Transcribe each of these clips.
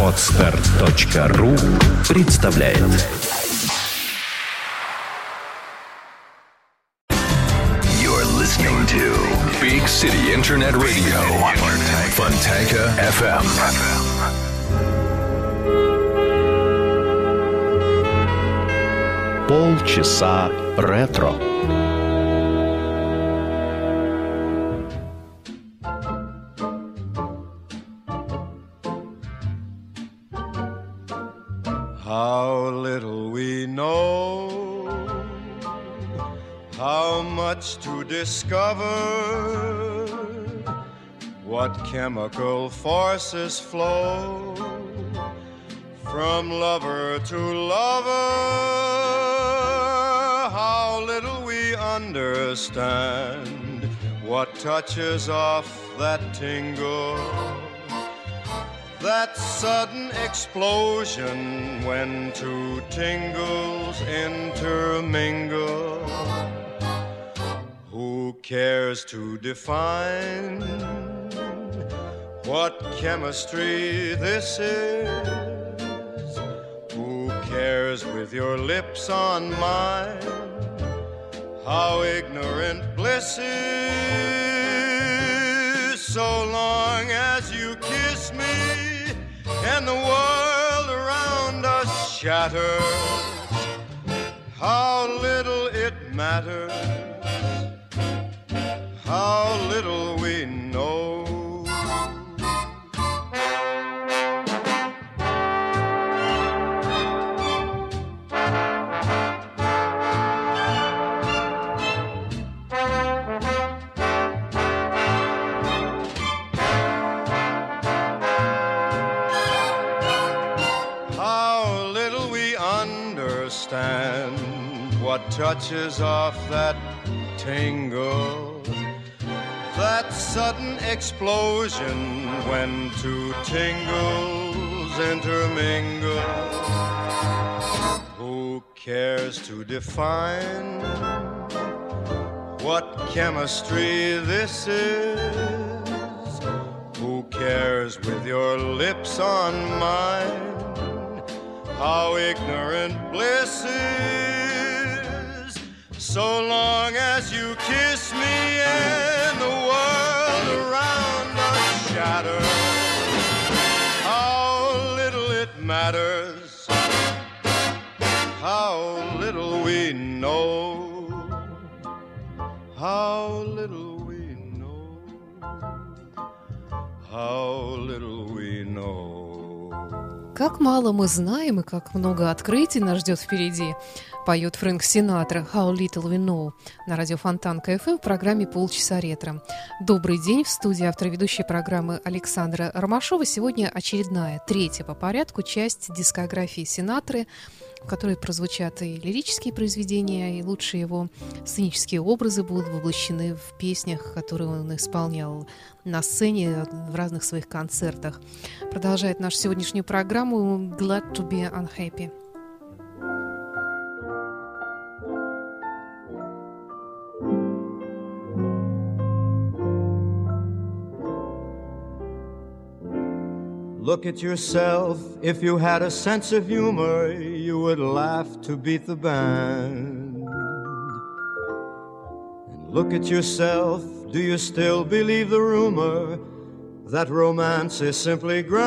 Отстар.ру представляет You're listening to Big City Internet Radio. Fontanka FM. полчаса ретро. Discover, what chemical forces flow from lover to lover, how little we understand what touches off that tingle that sudden explosion when two tingles intermingle. Who cares to define what chemistry this is? Who cares with your lips on mine how ignorant bliss is? So long as you kiss me and the world around us shatters, how little it matters, how little we know. How little we understand what touches off that tingle, that sudden explosion when two tingles intermingle. Who cares to define what chemistry this is? Who cares with your lips on mine? How ignorant bliss is. So long as you kiss me us shatters. How little it matters. How little we know. How little we know. How little we know. Как мало мы знаем и как много открытий нас ждет впереди, поет Фрэнк Синатра «How Little We Know» на радио Фонтан КФМ в программе «Полчаса ретро». Добрый день, в студии автор ведущей программы Александра Ромашова. Сегодня очередная, третья по порядку часть дискографии Синатры, в которой прозвучат и лирические произведения, и лучшие его сценические образы будут воплощены в песнях, которые он исполнял на сцене в разных своих концертах. Продолжает нашу сегодняшнюю программу «Glad to be unhappy». Look at yourself. If you had a sense of humor, you would laugh to beat the band. And look at yourself. Do you still believe the rumor that romance is simply grand?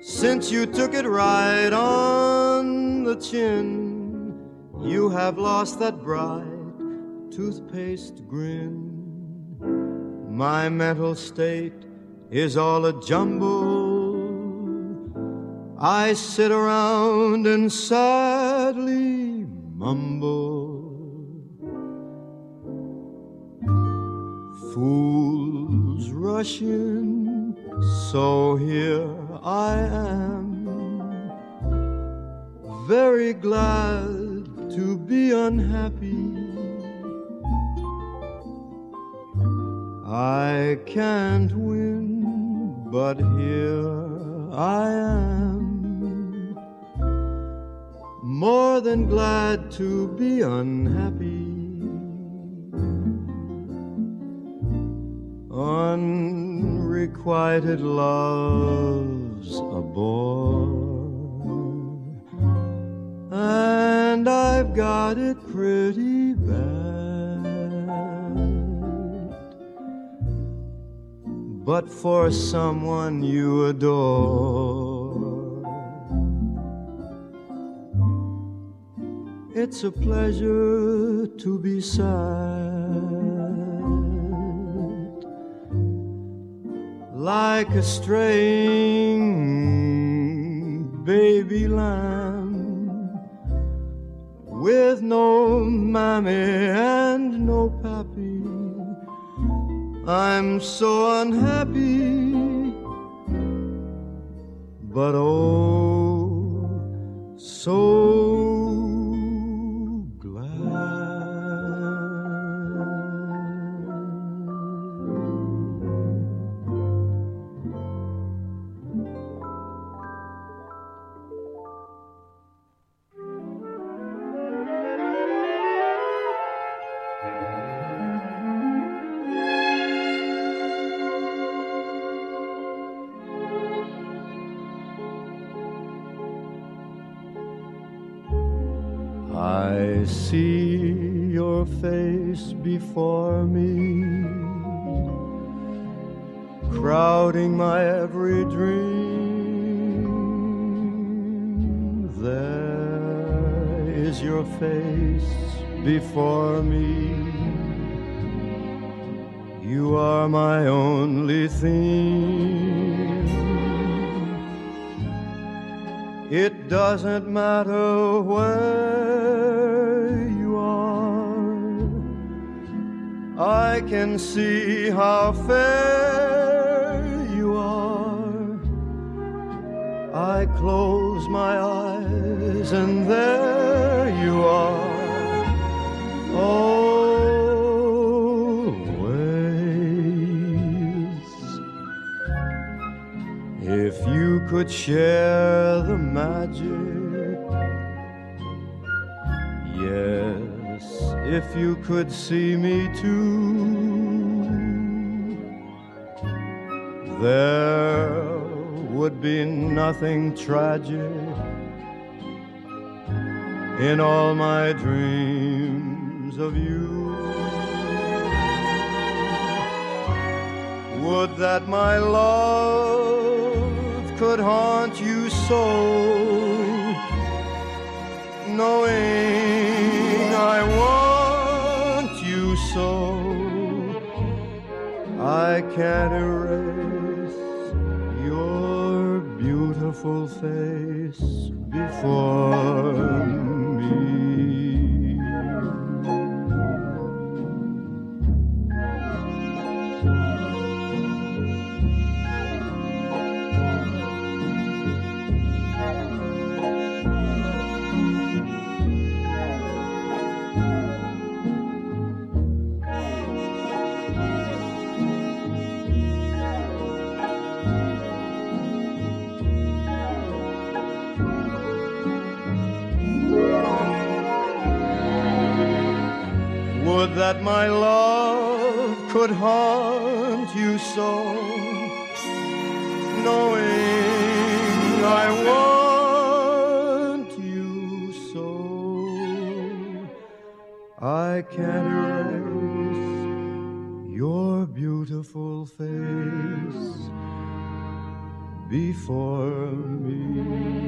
Since you took it right on the chin, you have lost that bright toothpaste grin. My mental state is all a jumble. I sit around and sadly mumble. Fools rush in, so here I am. Very glad to be unhappy. I can't win, but here I am. More than glad to be unhappy. unrequited love's a bore, and I've got it pretty But for someone you adore, it's a pleasure to be sad. like a straying baby lamb with no mammy and no pappy. I'm so unhappy, but oh, so before me, crowding my every dream. There is your face before me. You are my only theme. It doesn't matter where I can see how fair you are. I close my eyes and there you are. Always. If you could share the magic, if you could see me too, there would be nothing tragic in all my dreams of you. Would that my love could haunt you so, knowing I can't erase your beautiful face I can't erase your beautiful face before me.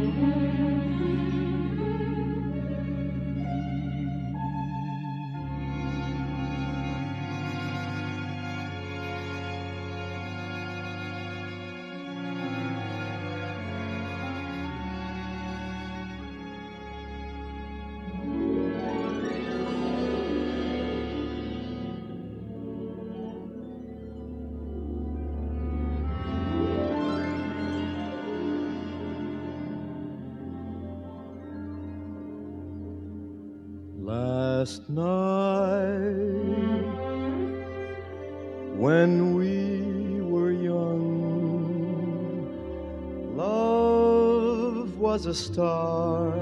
A star,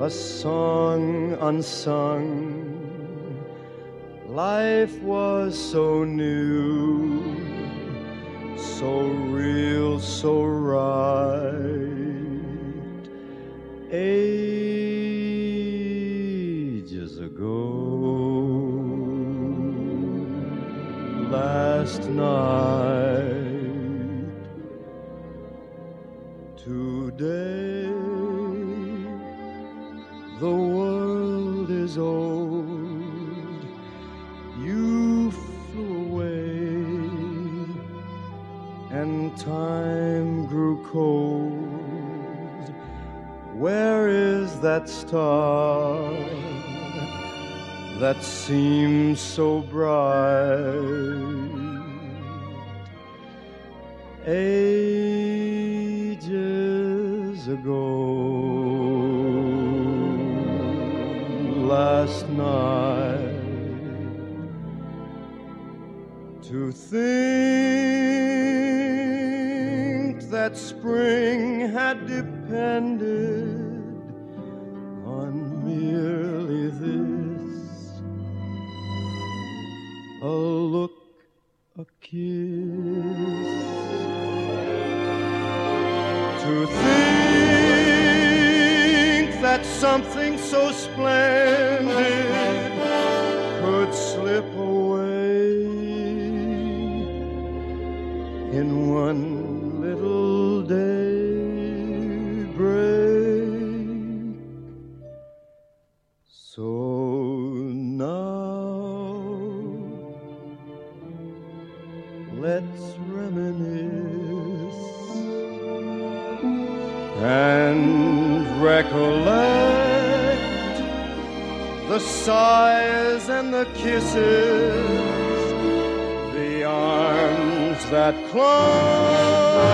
a song unsung, life was so new, so real, so right. Ages ago, last night, today, the world is old. You flew away, and time grew cold. Where is that star that seems so bright? Ages ago, last night, to think that spring had depended on merely this a look, a kiss. And recollect the sighs and the kisses, the arms that clung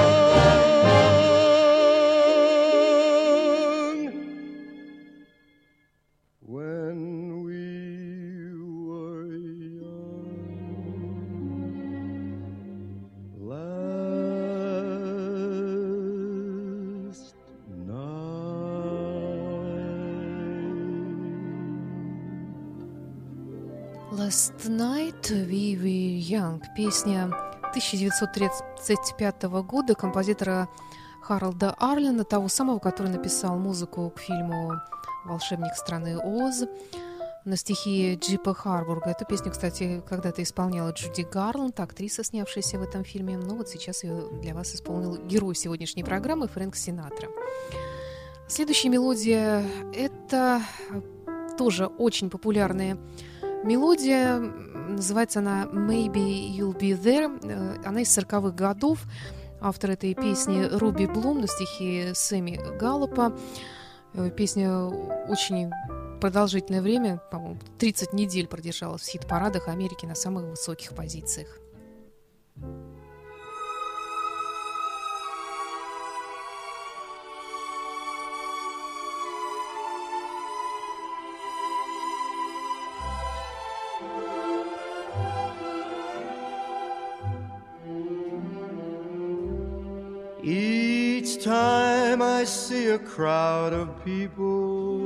We Were Young. Песня 1935 года композитора Харалда Арлина, того самого, который написал музыку к фильму «Волшебник страны Оз» на стихи Джипа Харбурга. Эту песню, кстати, когда-то исполняла Джуди Гарланд, актриса, снявшаяся в этом фильме. Но вот сейчас ее для вас исполнил герой сегодняшней программы Фрэнк Синатра. Следующая мелодия – это тоже очень популярная. Называется она «Maybe You'll Be There». Она из 40-х годов. Автор этой песни Руби Блум на стихи Сэмми Галлопа. Песня очень продолжительное время, по-моему, 30 недель продержалась в хит-парадах Америки на самых высоких позициях. Time I see a crowd of people,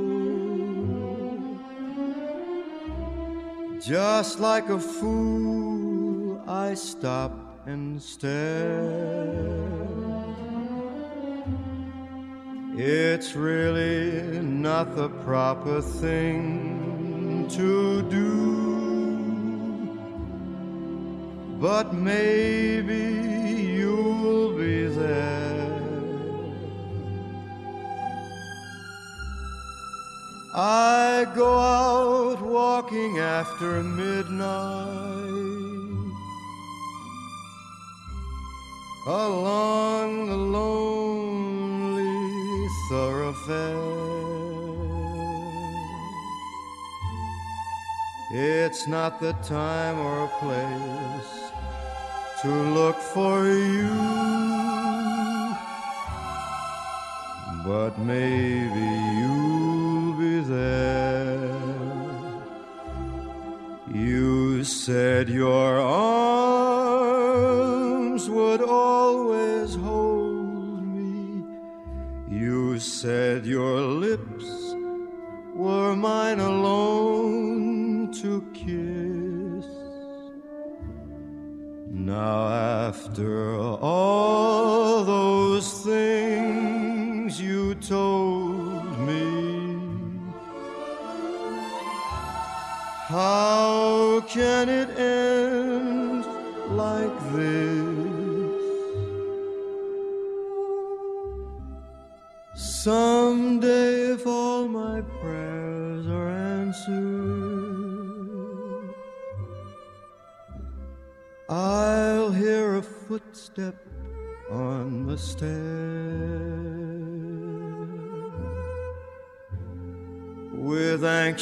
just like a fool, I stop and stare. It's really not the proper thing to do. But maybe I go out walking after midnight along the lonely thoroughfare. It's not the time or place to look for you, but maybe be there. You said your arms would always hold me. You said your lips were mine alone to kiss.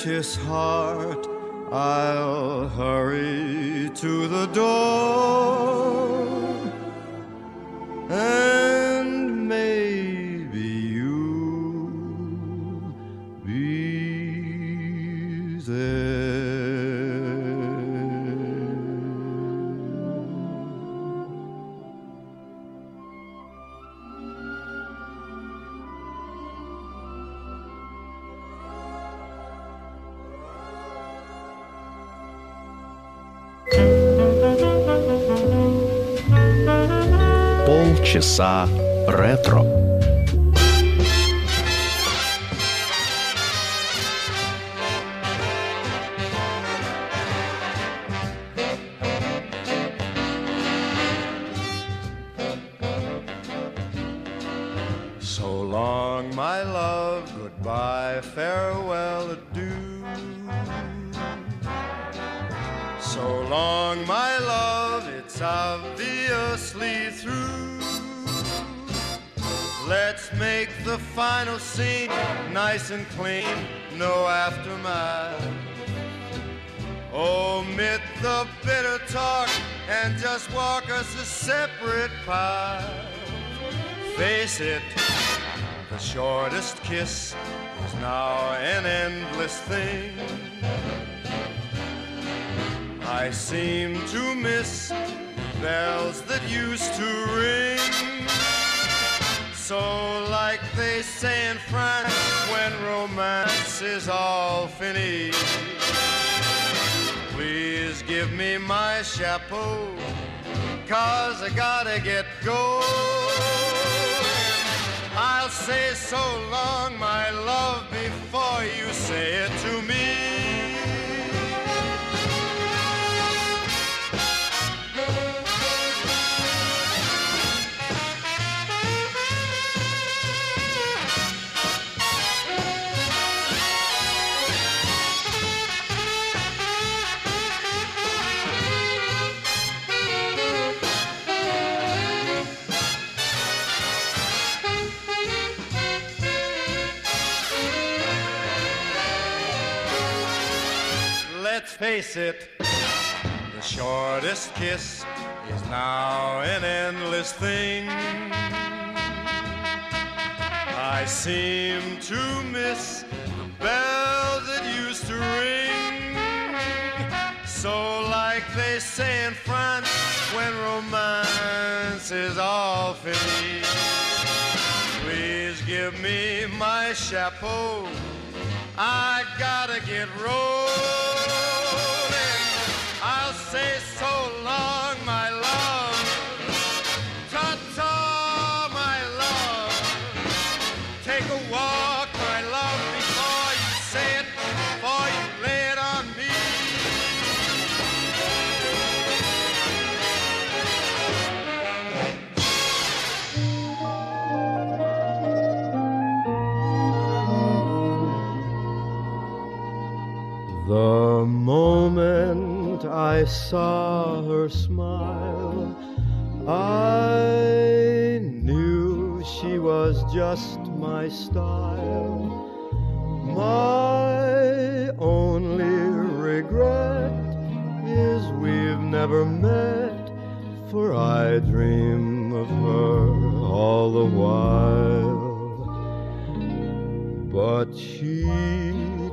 Anxious heart, I'll hurry to the door. часа ретро. Let's make the final scene nice and clean, no aftermath. Omit the bitter talk and just walk us a separate path. Face it, the shortest kiss is now an endless thing. I seem to miss bells that used to ring. So, like they say in France, when romance is all finished, please give me my chapeau, cause I gotta get going. I'll say so long, my love, before you say it to me. Face it, the shortest kiss is now an endless thing. I seem to miss the bells that used to ring. So, like they say in France, when romance is all finished, please give me my chapeau. I gotta get rolling. Say so long, just my style. My only regret is we've never met, for I dream of her all the while. But she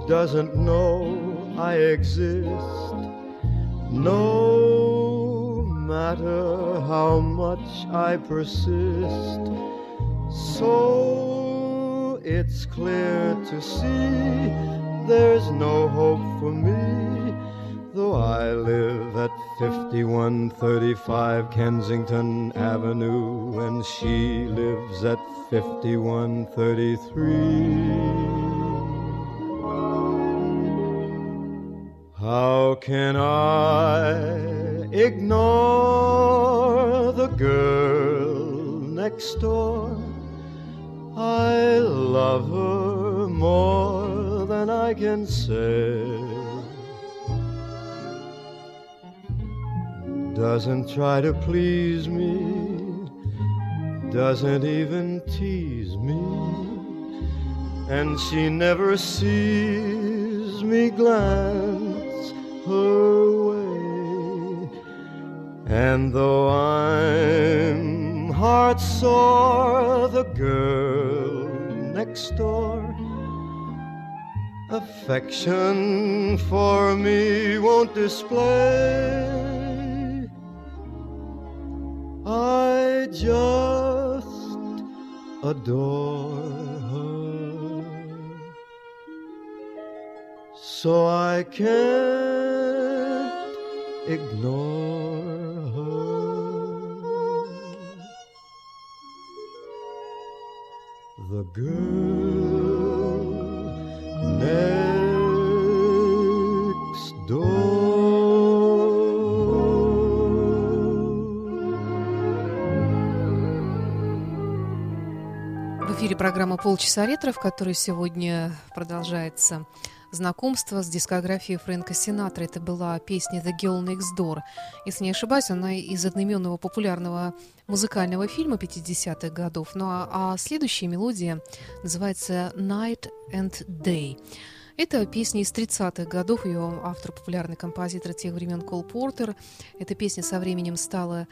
doesn't know I exist. No matter how much I persist. So it's clear to see there's no hope for me. Though I live at 5135 Kensington Avenue and she lives at 5133. How can I ignore the girl next door? I love her more than I can say. Doesn't try to please me, doesn't even tease me, and she never sees me glance her way. And though I'm heart sore, the girl next door affection for me won't display. I just adore her. So I can't ignore В эфире программа «Полчаса ретро», в которой сегодня продолжается знакомство с дискографией Фрэнка Синатра. Это была песня «The Girl Next Door». Если не ошибаюсь, она из одноименного популярного музыкального фильма 50-х годов. Ну а, а следующая мелодия называется «Night and Day». Это песня из 30-х годов, ее автор популярный композитор тех времен Кол Портер. Эта песня со временем стала,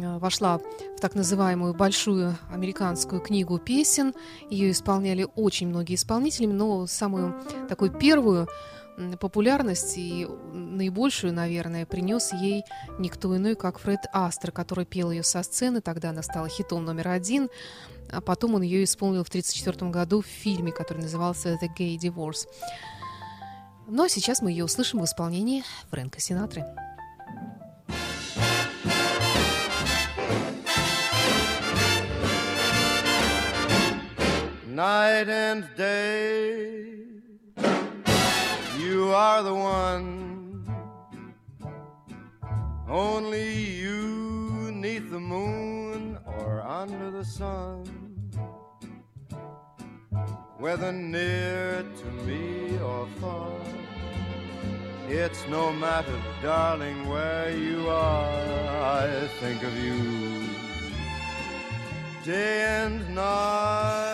э, вошла в так называемую большую американскую книгу песен. Ее исполняли очень многие исполнители, но самую такую первую популярность и наибольшую, наверное, принес ей никто иной, как Фред Астер, который пел ее со сцены. Тогда она стала хитом номер один а потом он ее исполнил в 1934 году в фильме, который назывался «The Gay Divorce». Но сейчас мы ее услышим в исполнении Фрэнка Синатры. Night and day, you are the one. Only you neath the moon or under the sun. whether near to me or far. It's no matter, darling, where you are, I think of you day and night,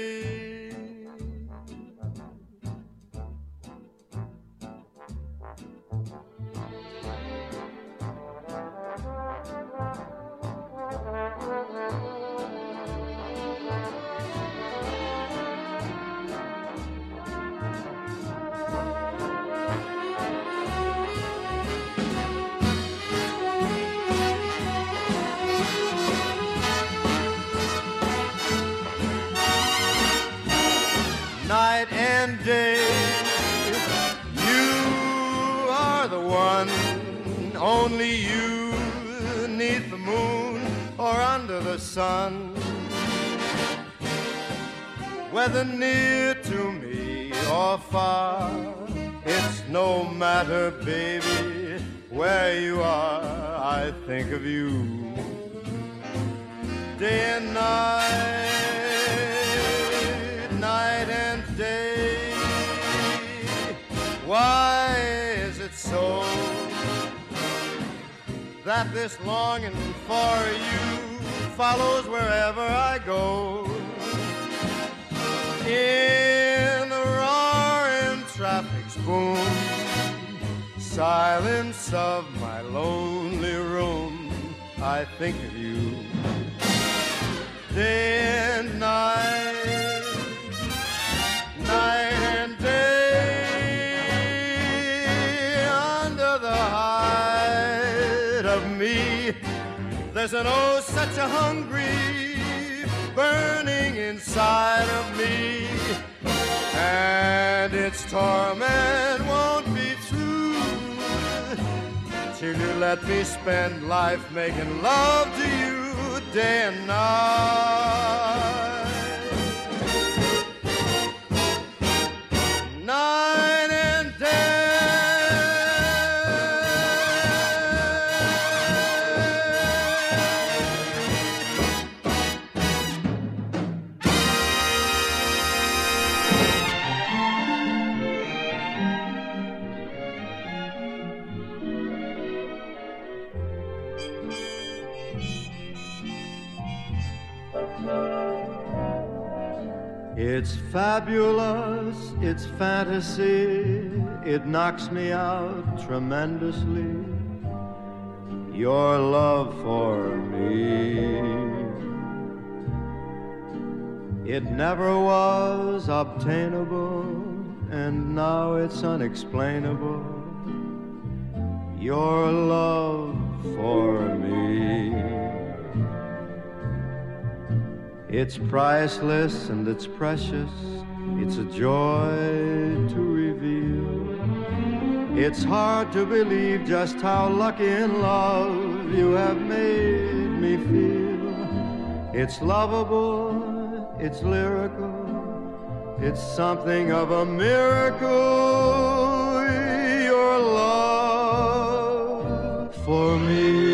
One, only you, neath the moon or under the sun. Whether near to me or far, It's no matter, baby, where you are, I think of you. Day and night, night and day. Why that this longing for you follows wherever I go? In the roaring traffic's boom, silence of my lonely room, I think of you day and night, me. There's an oh, such a hungry burning inside of me, and its torment won't be true till you let me spend life making love to you day and night. Fabulous, it's fantasy, it knocks me out tremendously. Your love for me. It never was obtainable, and now it's unexplainable. Your love for me. It's priceless and it's precious. It's a joy to reveal. It's hard to believe just how lucky in love you have made me feel. It's lovable, it's lyrical, it's something of a miracle. Your love for me.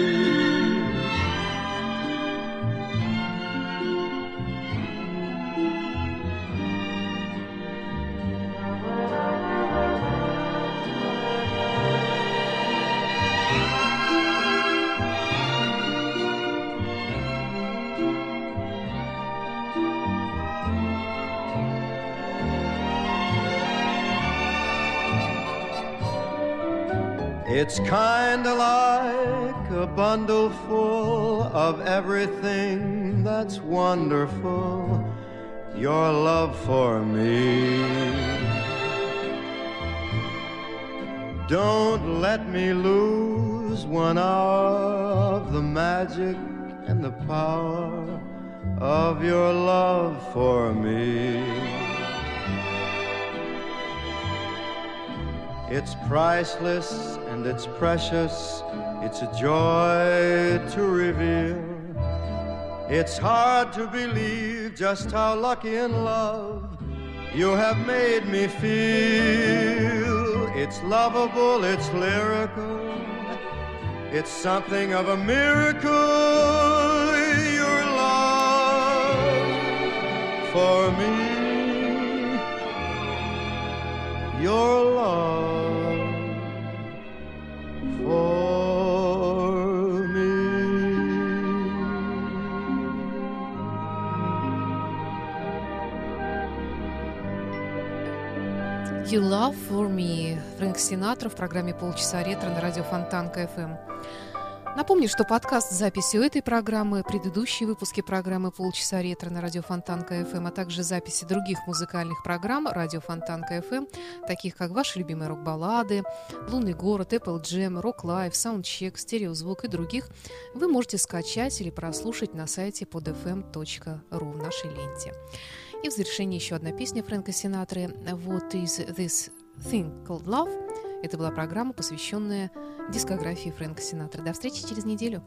It's kinda like a bundle full of everything that's wonderful. Your love for me. Don't let me lose one hour of the magic and the power of your love for me. It's priceless and it's precious. It's a joy to reveal. It's hard to believe just how lucky in love you have made me feel. It's lovable, it's lyrical. It's something of a miracle. Your love for me. Your love You Love For Me. Фрэнк Синатра в программе «Полчаса ретро» на радио Фонтанка FM. Напомню, что подкаст с записью этой программы, предыдущие выпуски программы «Полчаса ретро» на радио Фонтанка FM, а также записи других музыкальных программ радио Фонтанка FM, таких как ваши любимые рок-баллады, «Лунный город», Apple Jam, Rock Live, Soundcheck, стереозвук и других, вы можете скачать или прослушать на сайте podfm.ru в нашей ленте. И в завершении еще одна песня Фрэнка Синатры «What is this thing called love?» Это была программа, посвященная дискографии Фрэнка Синатры. До встречи через неделю.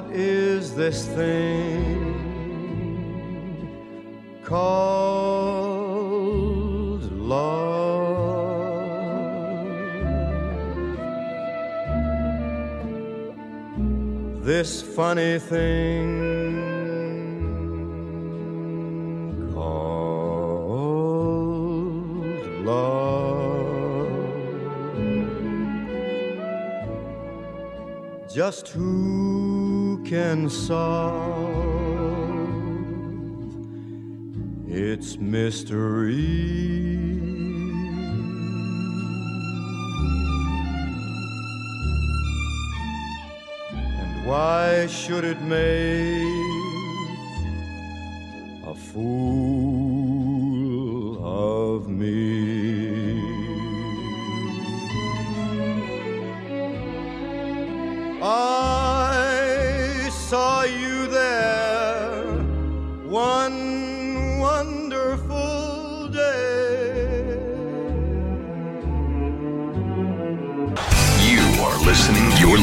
What is this thing called love? This funny thing just who can solve its mystery? And why should it make a fool